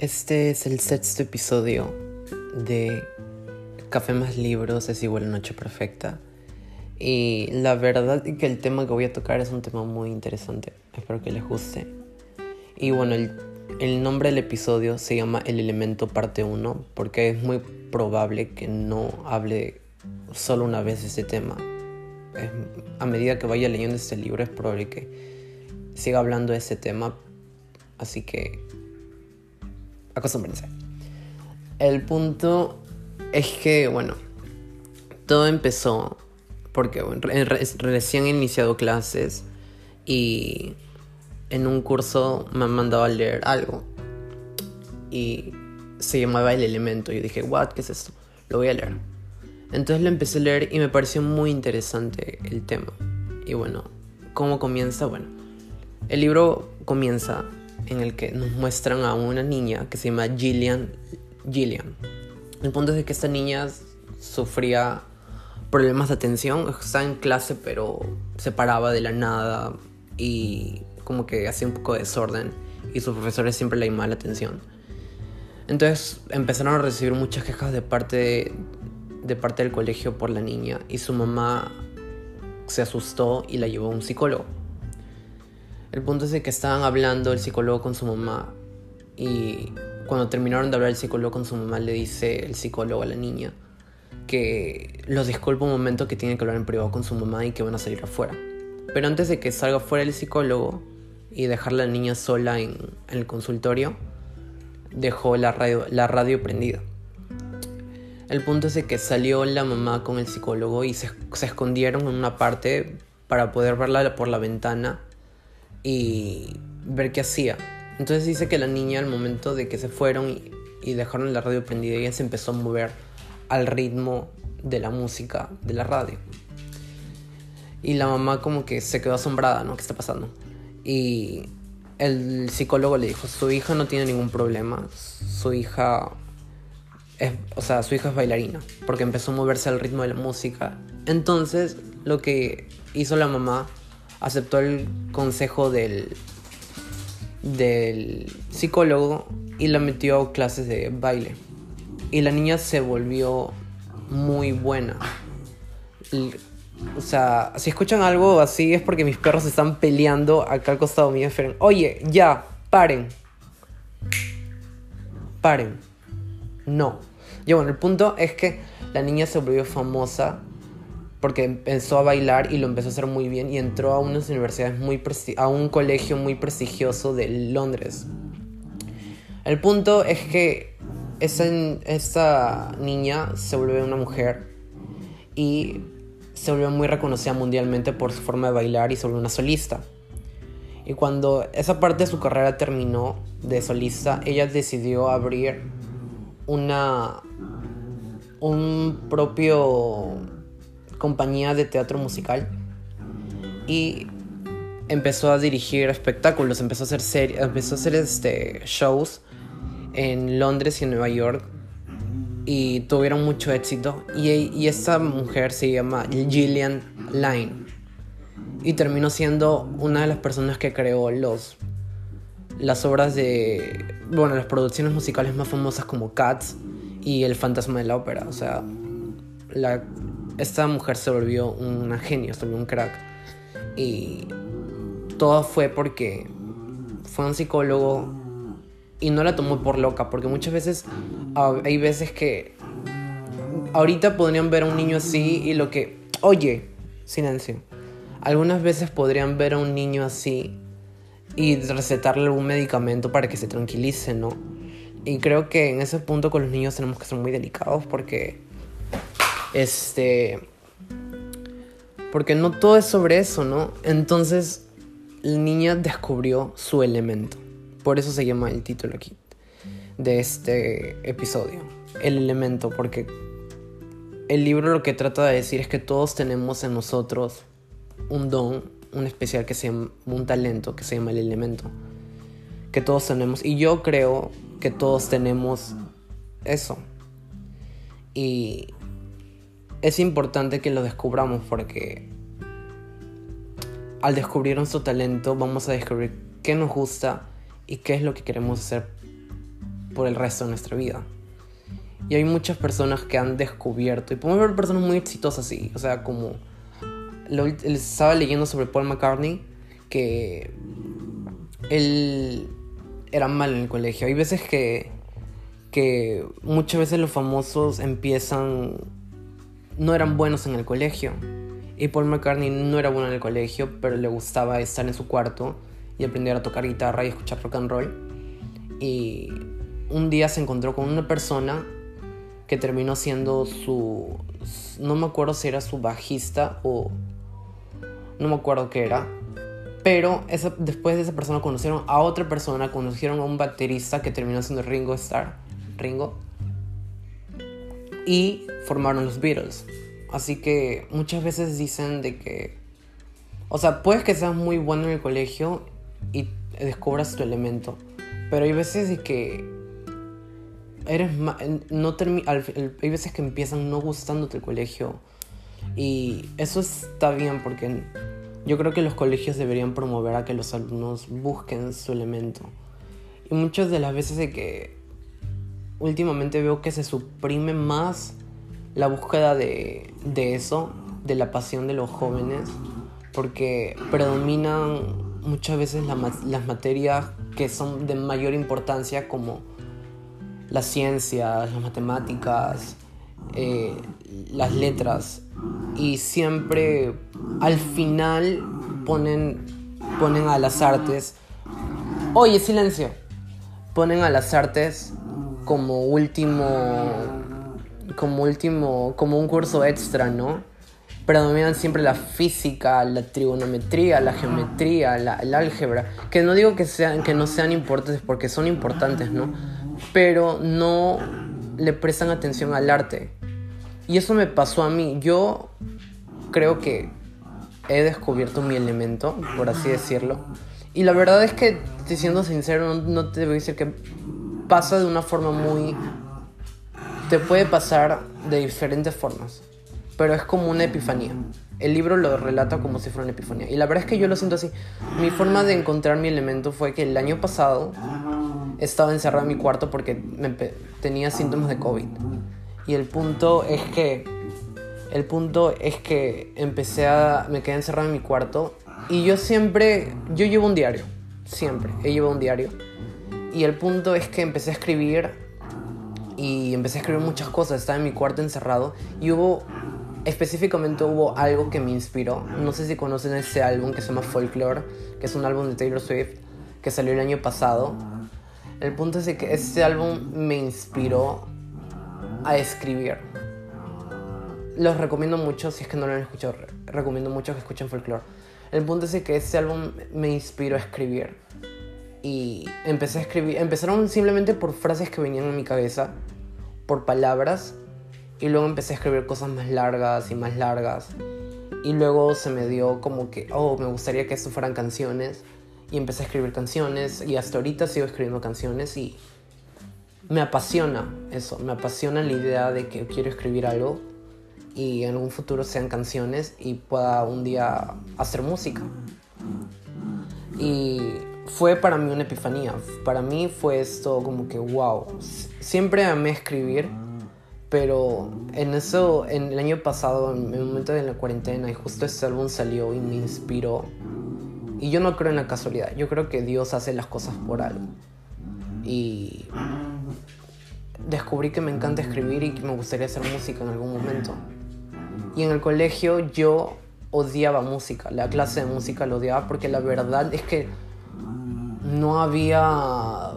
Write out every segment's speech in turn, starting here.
Este es el sexto episodio de Café más libros es igual a Noche Perfecta. Y la verdad es que el tema que voy a tocar es un tema muy interesante. Espero que les guste. Y bueno, el, el nombre del episodio se llama El elemento parte 1 porque es muy probable que no hable solo una vez de este tema. Es- a medida que vaya leyendo este libro es probable que siga hablando de este tema. Así que acostúmbrense. El punto es que, bueno, todo empezó porque bueno, re- re- recién he iniciado clases y en un curso me han mandado a leer algo y se llamaba El Elemento. Yo dije, ¿what? ¿Qué es esto? Lo voy a leer. Entonces lo empecé a leer y me pareció muy interesante el tema. Y bueno, ¿cómo comienza? Bueno, el libro comienza en el que nos muestran a una niña que se llama Gillian. Gillian. El punto es de que esta niña sufría problemas de atención. Estaba en clase pero se paraba de la nada y como que hacía un poco de desorden y sus profesores siempre le llamaban la atención. Entonces empezaron a recibir muchas quejas de parte de, de parte del colegio por la niña y su mamá se asustó y la llevó a un psicólogo. El punto es que estaban hablando el psicólogo con su mamá y cuando terminaron de hablar el psicólogo con su mamá le dice el psicólogo a la niña que los disculpa un momento que tiene que hablar en privado con su mamá y que van a salir afuera. Pero antes de que salga fuera el psicólogo y dejar a la niña sola en, el consultorio, dejó la radio, la radio prendida. El punto es que salió la mamá con el psicólogo y se, se escondieron en una parte para poder verla por la ventana y ver qué hacía. Entonces dice que la niña al momento de que se fueron y, dejaron la radio prendida, ella se empezó a mover al ritmo de la música de la radio. Y la mamá como que se quedó asombrada, ¿no? ¿Qué está pasando? Y el psicólogo le dijo, su hija no tiene ningún problema, su hija es, o sea, su hija es bailarina, porque empezó a moverse al ritmo de la música. Entonces, lo que hizo la mamá, aceptó el consejo del, del psicólogo y la metió a clases de baile. Y la niña se volvió muy buena. O sea, si escuchan algo así es porque mis perros están peleando acá al costado mío. Esperen. Oye, ya, paren. Paren. No. Y bueno, el punto es que la niña se volvió famosa porque empezó a bailar y lo empezó a hacer muy bien y entró a unas universidades muy a un colegio muy prestigioso de Londres. El punto es que esa, esta niña se volvió una mujer y se volvió muy reconocida mundialmente por su forma de bailar y se volvió una solista. Y cuando esa parte de su carrera terminó de solista, ella decidió abrir una un propio compañía de teatro musical y empezó a dirigir espectáculos, empezó a hacer series, empezó a hacer este shows en Londres y en Nueva York y tuvieron mucho éxito. Y, y esta mujer se llama Gillian Lyne y terminó siendo una de las personas que creó los las obras de bueno las producciones musicales más famosas como Cats y El fantasma de la ópera. O sea la, esta mujer se volvió una genio se volvió un crack y todo fue porque fue un psicólogo y no la tomó por loca porque muchas veces ah, hay veces que ahorita podrían ver a un niño así y lo que oye silencio algunas veces podrían ver a un niño así y recetarle algún medicamento para que se tranquilice, ¿no? Y creo que en ese punto con los niños tenemos que ser muy delicados porque este porque no todo es sobre eso, ¿no? Entonces la niña descubrió su elemento. Por eso se llama el título aquí de este episodio. El elemento, porque el libro lo que trata de decir es que todos tenemos en nosotros un don, un especial que se llama, un talento que se llama el elemento. Que todos tenemos. Y yo creo que todos tenemos eso. Y es importante que lo descubramos porque al descubrir nuestro talento vamos a descubrir qué nos gusta y qué es lo que queremos hacer por el resto de nuestra vida. Y hay muchas personas que han descubierto, y podemos ver personas muy exitosas así, o sea, como lo, estaba leyendo sobre Paul McCartney, que él era mal en el colegio. Hay veces que, que muchas veces los famosos empiezan, no eran buenos en el colegio. Y Paul McCartney no era bueno en el colegio, pero le gustaba estar en su cuarto y aprender a tocar guitarra y escuchar rock and roll. Y un día se encontró con una persona que terminó siendo su... No me acuerdo si era su bajista o... No me acuerdo qué era. Pero después de esa persona conocieron a otra persona, conocieron a un baterista que terminó siendo Ringo Starr. Ringo. Y formaron los Beatles. Así que muchas veces dicen de que... O sea, puedes que seas muy bueno en el colegio y descubras tu elemento. Pero hay veces de que eres no hay veces que empiezan no gustándote el colegio y eso está bien porque yo creo que los colegios deberían promover a que los alumnos busquen su elemento y muchas de las veces de que últimamente veo que se suprime más la búsqueda de, de eso de la pasión de los jóvenes porque predominan muchas veces las materias que son de mayor importancia como las ciencias, las matemáticas, eh, las letras. Y siempre al final ponen, ponen a las artes. Oye, silencio. Ponen a las artes como último. Como último. como un curso extra, ¿no? predominan siempre la física, la trigonometría, la geometría, la, el álgebra, que no digo que, sean, que no sean importantes porque son importantes, ¿no? pero no le prestan atención al arte. Y eso me pasó a mí. Yo creo que he descubierto mi elemento, por así decirlo. Y la verdad es que, siendo sincero, no, te voy a decir que pasa de una forma muy... Te puede pasar de diferentes formas, pero es como una epifanía. El libro lo relata como si fuera una epifanía. Y la verdad es que yo lo siento así. Mi forma de encontrar mi elemento fue que el año pasado estaba encerrado en mi cuarto porque tenía síntomas de COVID. Y el punto es que el punto es que empecé a me quedé encerrado en mi cuarto y yo siempre yo llevo un diario, siempre he llevado un diario. Y el punto es que empecé a escribir y empecé a escribir muchas cosas, estaba en mi cuarto encerrado y hubo específicamente hubo algo que me inspiró. No sé si conocen ese álbum que se llama Folklore, que es un álbum de Taylor Swift que salió el año pasado el punto es que este álbum me inspiró a escribir. Los recomiendo mucho, si es que no lo han escuchado, recomiendo mucho que escuchen folklore. El punto es que este álbum me inspiró a escribir. Y empecé a escribir, empezaron simplemente por frases que venían en mi cabeza, por palabras, y luego empecé a escribir cosas más largas y más largas. Y luego se me dio como que, oh, me gustaría que esto fueran canciones y empecé a escribir canciones y hasta ahorita sigo escribiendo canciones y me apasiona eso, me apasiona la idea de que quiero escribir algo y en un futuro sean canciones y pueda un día hacer música. Y fue para mí una epifanía, para mí fue esto como que wow, siempre amé escribir, pero en eso, en el año pasado, en el momento de la cuarentena y justo este álbum salió y me inspiró. Y yo no creo en la casualidad, yo creo que Dios hace las cosas por algo. Y descubrí que me encanta escribir y que me gustaría hacer música en algún momento. Y en el colegio yo odiaba música, la clase de música lo odiaba porque la verdad es que no había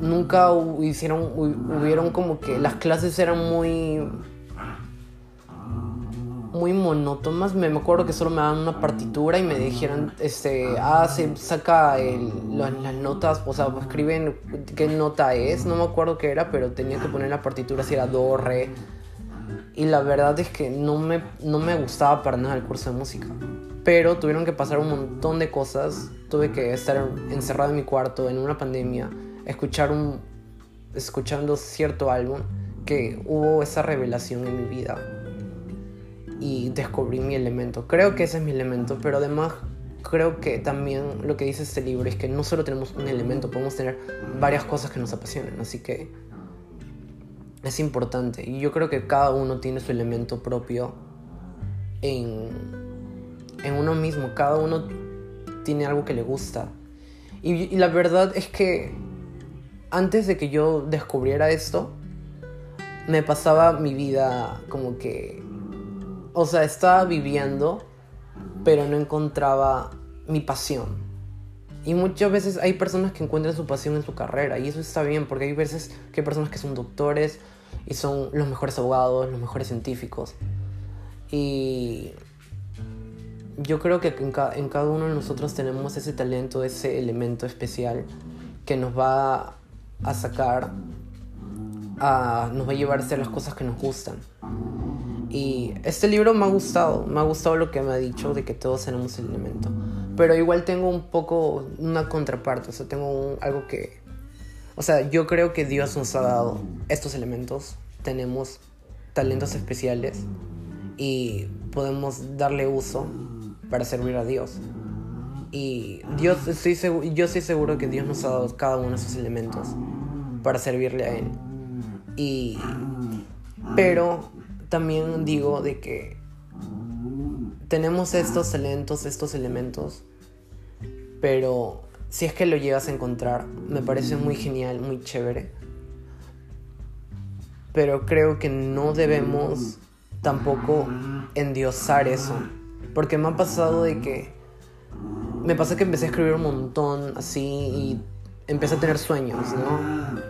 nunca hicieron hubieron como que las clases eran muy muy monótonas. Me acuerdo que solo me daban una partitura y me dijeron, este, ah, se saca las notas, o sea, escriben qué nota es, no me acuerdo qué era, pero tenía que poner la partitura si era do, re. Y la verdad es que no me, no me gustaba para nada el curso de música. Pero tuvieron que pasar un montón de cosas. Tuve que estar encerrado en mi cuarto en una pandemia, escuchar un, escuchando cierto álbum, que hubo esa revelación en mi vida y descubrí mi elemento. Creo que ese es mi elemento, pero además creo que también lo que dice este libro es que no solo tenemos un elemento, podemos tener varias cosas que nos apasionen, así que es importante. Y yo creo que cada uno tiene su elemento propio en, en uno mismo, cada uno tiene algo que le gusta. Y, la verdad es que antes de que yo descubriera esto, me pasaba mi vida como que, o sea, estaba viviendo, pero no encontraba mi pasión. Y muchas veces hay personas que encuentran su pasión en su carrera y eso está bien porque hay veces que hay personas que son doctores y son los mejores abogados, los mejores científicos. Y yo creo que en, en cada uno de nosotros tenemos ese talento, ese elemento especial que nos va a sacar, a, nos va a llevar a hacer las cosas que nos gustan. Y este libro me ha gustado, me ha gustado lo que me ha dicho de que todos tenemos el elemento. Pero igual tengo un poco una contraparte, o sea, tengo algo que... O sea, yo creo que Dios nos ha dado estos elementos, tenemos talentos especiales y podemos darle uso para servir a Dios. Y Dios, yo estoy seguro que Dios nos ha dado cada uno de esos elementos para servirle a Él. Y, pero también digo de que tenemos estos talentos, estos elementos, pero si es que lo llegas a encontrar, me parece muy genial, muy chévere. Pero creo que no debemos tampoco endiosar eso porque me ha pasado de que... Me pasa que empecé a escribir un montón así y empecé a tener sueños, ¿no?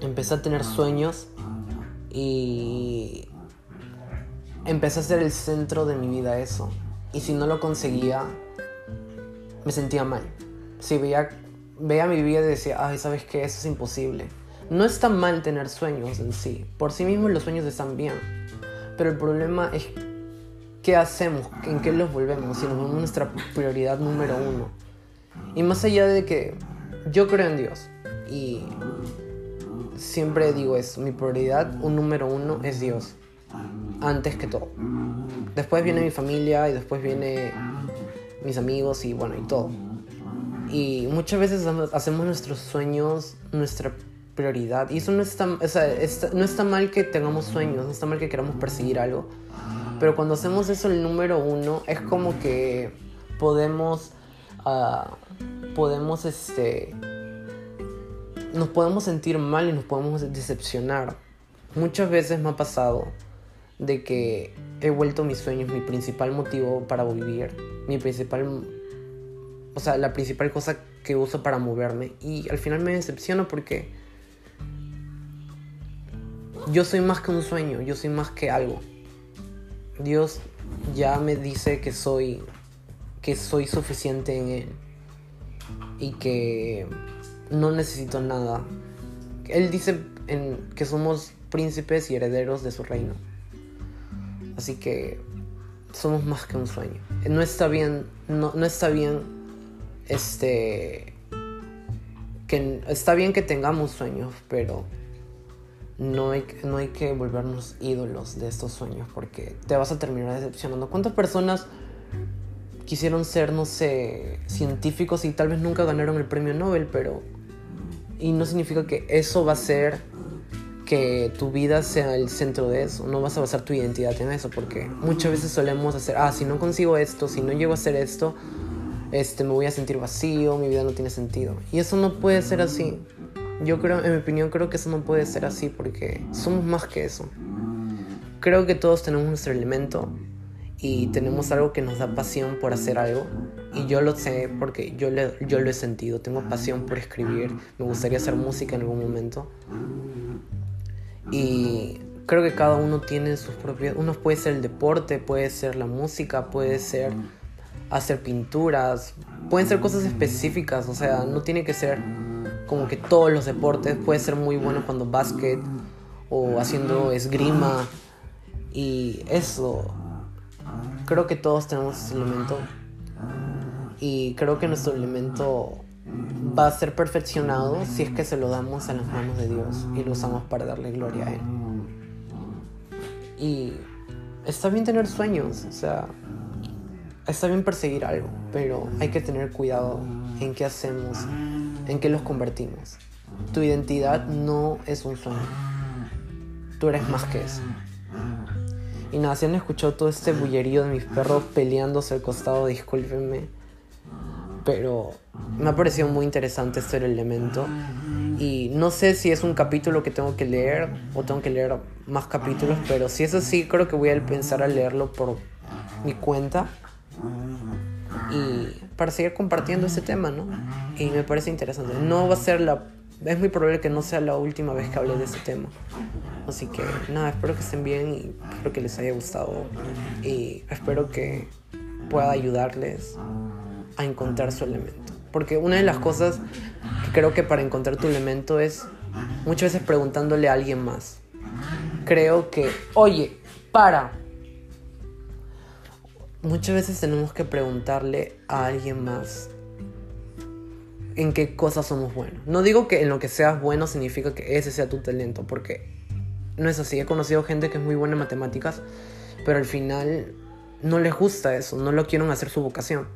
Empecé a tener sueños y empecé a ser el centro de mi vida eso. Y si no lo conseguía, me sentía mal. Si veía, veía mi vida y decía, ay, ¿sabes qué? Eso es imposible. No está mal tener sueños en sí. Por sí mismos los sueños están bien. Pero el problema es ¿qué hacemos? ¿En qué los volvemos? Si nos volvemos nuestra prioridad número uno. Y más allá de que yo creo en Dios y siempre digo eso, mi prioridad, un número uno, es Dios. Antes que todo. Después viene mi familia y después viene mis amigos y bueno, y todo. Y muchas veces hacemos nuestros sueños nuestra prioridad. Y eso no está, o sea, no está mal que tengamos sueños, no está mal que queramos perseguir algo. Pero cuando hacemos eso el número uno, es como que podemos, uh, podemos, este, nos podemos sentir mal y nos podemos decepcionar. Muchas veces me ha pasado de que he vuelto mis sueños mi principal motivo para vivir, mi principal, o sea, la principal cosa que uso para moverme y al final me decepciono porque yo soy más que un sueño, yo soy más que algo. Dios ya me dice que soy que soy suficiente en él y que no necesito nada. Él dice que somos príncipes y herederos de su reino. Así que somos más que un sueño. No está bien, no, no está bien, este, que está bien que tengamos sueños, pero no hay, no hay que volvernos ídolos de estos sueños porque te vas a terminar decepcionando. ¿Cuántas personas quisieron ser, no sé, científicos y tal vez nunca ganaron el premio Nobel, pero... Y no significa que eso va a ser que tu vida sea el centro de eso. No vas a basar tu identidad en eso porque muchas veces solemos hacer, ah, si no consigo esto, si no llego a hacer esto, este, me voy a sentir vacío, mi vida no tiene sentido. Y eso no puede ser así. Yo creo, en mi opinión, creo que eso no puede ser así porque somos más que eso. Creo que todos tenemos nuestro elemento y tenemos algo que nos da pasión por hacer algo. Y yo lo sé porque yo, yo lo he sentido. Tengo pasión por escribir. Me gustaría hacer música en algún momento. Y creo que cada uno tiene sus propios... Uno puede ser el deporte, puede ser la música, puede ser hacer pinturas. Pueden ser cosas específicas. O sea, no tiene que ser como que todos los deportes. Puede ser muy bueno cuando básquet o haciendo esgrima. Y eso, creo que todos tenemos ese elemento. Y creo que nuestro elemento va a ser perfeccionado si es que se lo damos a las manos de Dios y lo usamos para darle gloria a Él. Y está bien tener sueños, o sea, está bien perseguir algo, pero hay que tener cuidado en qué hacemos, en qué los convertimos. Tu identidad no es un sueño. Tú eres más que eso. Y nada, si han escuchado todo este bullerío de mis perros peleándose al costado, discúlpenme. Pero me ha parecido muy interesante este elemento. Y no sé si es un capítulo que tengo que leer o tengo que leer más capítulos, pero si es así, creo que voy a pensar a leerlo por mi cuenta. Y para seguir compartiendo este tema, ¿no? Y me parece interesante. No va a ser la... Es muy probable que no sea la última vez que hable de este tema. Así que nada, espero que estén bien y espero que les haya gustado. Y espero que pueda ayudarles a encontrar su elemento. Porque una de las cosas que creo que para encontrar tu elemento es muchas veces preguntándole a alguien más. Creo que, oye, para. Muchas veces tenemos que preguntarle a alguien más en qué cosas somos buenos. No digo que en lo que seas bueno significa que ese sea tu talento, porque no es así. He conocido gente que es muy buena en matemáticas, pero al final no les gusta eso, no lo quieren hacer su vocación.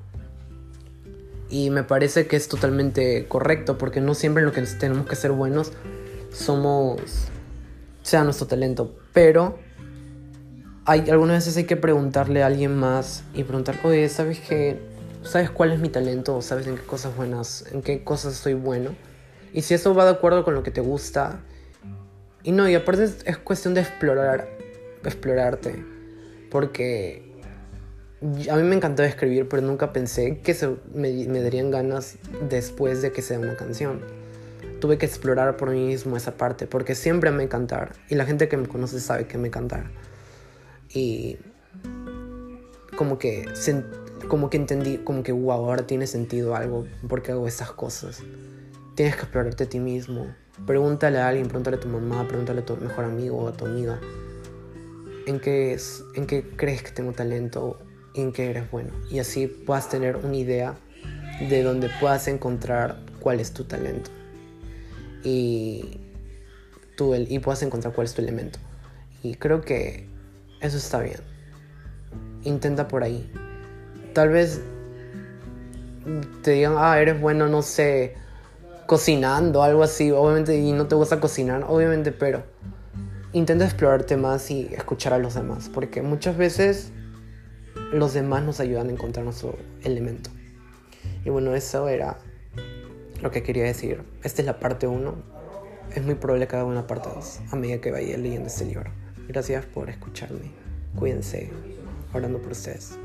Y me parece que es totalmente correcto, porque no siempre en lo que tenemos que ser buenos somos, sea nuestro talento, pero hay, algunas veces hay que preguntarle a alguien más y preguntar, oye, ¿sabes qué? ¿Sabes cuál es mi talento? ¿Sabes en qué cosas buenas, en qué cosas soy bueno? Y si eso va de acuerdo con lo que te gusta. Y no, y aparte es, cuestión de explorar, explorarte. Porque a mí me encantaba escribir, pero nunca pensé que se, me, me, darían ganas después de que sea una canción. Tuve que explorar por mí mismo esa parte, porque siempre me cantar. Y la gente que me conoce sabe que me cantar. Y como que, como que entendí, como que, wow, ahora tiene sentido algo, porque hago estas cosas. Tienes que explorarte a ti mismo. Pregúntale a alguien, pregúntale a tu mamá, pregúntale a tu mejor amigo o a tu amiga. ¿En qué, es, ¿En qué crees que tengo talento? ¿En qué eres bueno? Y así puedas tener una idea de donde puedas encontrar cuál es tu talento. Y, tú, y puedas encontrar cuál es tu elemento. Y creo que eso está bien. Intenta por ahí. Tal vez te digan, ah, eres bueno, no sé, cocinando, algo así. Obviamente, y no te gusta cocinar, obviamente, pero intenta explorarte más y escuchar a los demás. Porque muchas veces los demás nos ayudan a encontrar nuestro elemento. Y bueno, eso era lo que quería decir. Esta es la parte 1. Es muy probable que haga una parte 2 a medida que vaya leyendo este libro. Gracias por escucharme. Cuídense. Orando por ustedes.